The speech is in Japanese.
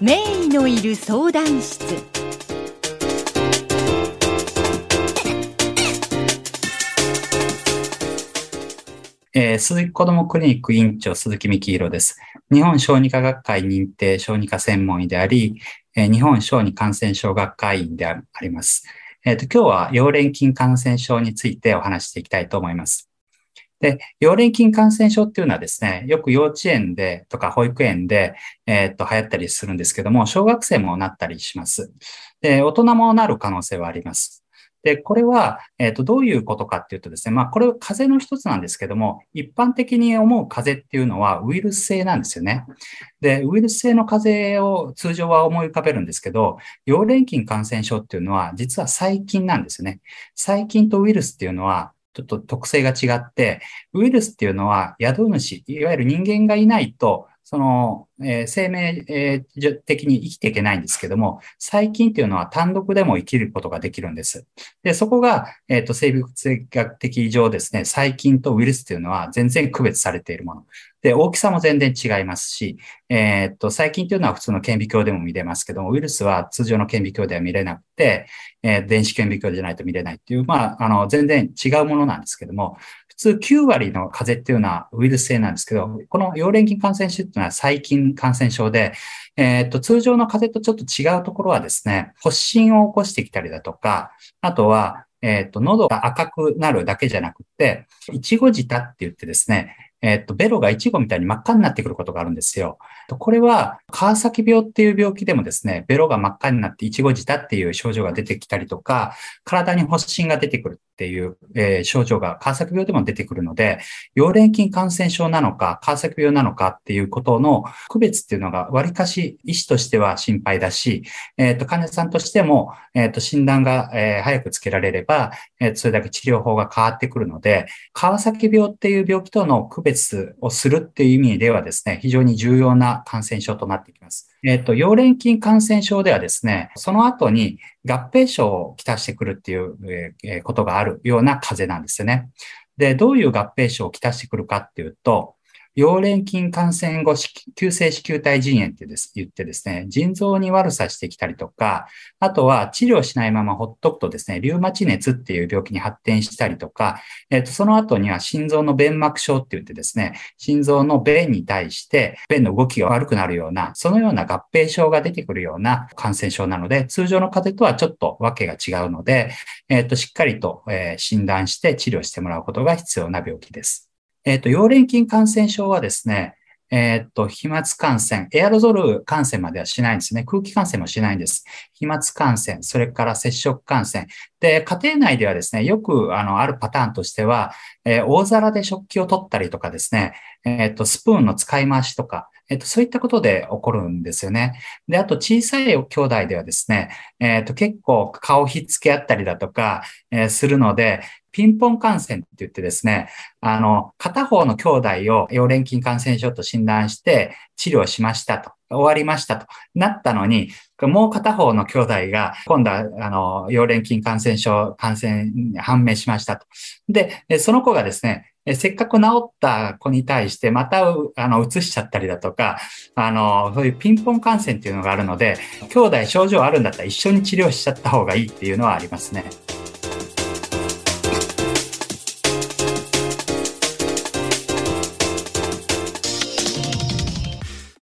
名医のいる相談室えー、鈴木子どもクリニック院長鈴木幹弘です。日本小児科学会認定小児科専門医であり、えー、日本小児感染症学会員であります。えっ、ー、と、今日は溶連菌感染症についてお話していきたいと思います。で、溶連菌感染症っていうのはですね、よく幼稚園でとか保育園で、えっ、と、流行ったりするんですけども、小学生もなったりします。で、大人もなる可能性はあります。で、これは、えっ、と、どういうことかっていうとですね、まあ、これは風邪の一つなんですけども、一般的に思う風邪っていうのはウイルス性なんですよね。で、ウイルス性の風邪を通常は思い浮かべるんですけど、溶連菌感染症っていうのは実は細菌なんですよね。細菌とウイルスっていうのはちょっと特性が違って、ウイルスっていうのは宿主、いわゆる人間がいないとその、えー、生命、えー、的に生きていけないんですけども、細菌っていうのは単独でも生きることができるんです。で、そこが、えっ、ー、と、生物学的上ですね、細菌とウイルスっていうのは全然区別されているもの。で、大きさも全然違いますし、えっと、細菌というのは普通の顕微鏡でも見れますけども、ウイルスは通常の顕微鏡では見れなくて、え電子顕微鏡じゃないと見れないっていう、まあ、あの、全然違うものなんですけども、普通9割の風邪っていうのはウイルス性なんですけど、この溶連菌感染症っていうのは細菌感染症で、えっ、と、通常の風邪とちょっと違うところはですね、発疹を起こしてきたりだとか、あとは、えっ、と、喉が赤くなるだけじゃなくて、いちご舌って言ってですね、えっと、ベロがイチゴみたいに真っ赤になってくることがあるんですよ。これは、川崎病っていう病気でもですね、ベロが真っ赤になってイチゴ舌っていう症状が出てきたりとか、体に発疹が出てくるっていう、えー、症状が川崎病でも出てくるので、溶連菌感染症なのか、川崎病なのかっていうことの区別っていうのが割かし医師としては心配だし、えっ、ー、と、患者さんとしても、えっ、ー、と、診断が、え、早くつけられれば、え、それだけ治療法が変わってくるので、川崎病っていう病気との区別別をするっていう意味ではですね、非常に重要な感染症となってきます。えっ、と、溶連菌感染症ではですね、その後に合併症をきたしてくるっていう、えことがあるような風邪なんですよね。で、どういう合併症をきたしてくるかっていうと、溶連菌感染後、急性子宮体腎炎って言ってですね、腎臓に悪さしてきたりとか、あとは治療しないままほっとくとですね、リュウマチ熱っていう病気に発展したりとか、えっ、と、その後には心臓の弁膜症って言ってですね、心臓の弁に対して弁の動きが悪くなるような、そのような合併症が出てくるような感染症なので、通常の風邪とはちょっとわけが違うので、えっ、と、しっかりと、え診断して治療してもらうことが必要な病気です。えっ、ー、と、溶連菌感染症はですね、えっ、と、飛沫感染、エアロゾル感染まではしないんですね。空気感染もしないんです。飛沫感染、それから接触感染。で、家庭内ではですね、よく、あの、あるパターンとしては、えー、大皿で食器を取ったりとかですね、えっ、と、スプーンの使い回しとか、えっと、そういったことで起こるんですよね。で、あと小さい兄弟ではですね、えっと、結構顔ひっつけ合ったりだとか、えー、するので、ピンポン感染って言ってですね、あの、片方の兄弟を溶連菌感染症と診断して治療しましたと。終わりましたとなったのに、もう片方の兄弟が、今度は、あの、溶連菌感染症、感染判明しましたと。で、その子がですね、せっかく治った子に対してまたあの移しちゃったりだとか、あの、そういうピンポン感染っていうのがあるので、兄弟症状あるんだったら一緒に治療しちゃった方がいいっていうのはありますね。